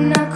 I'm not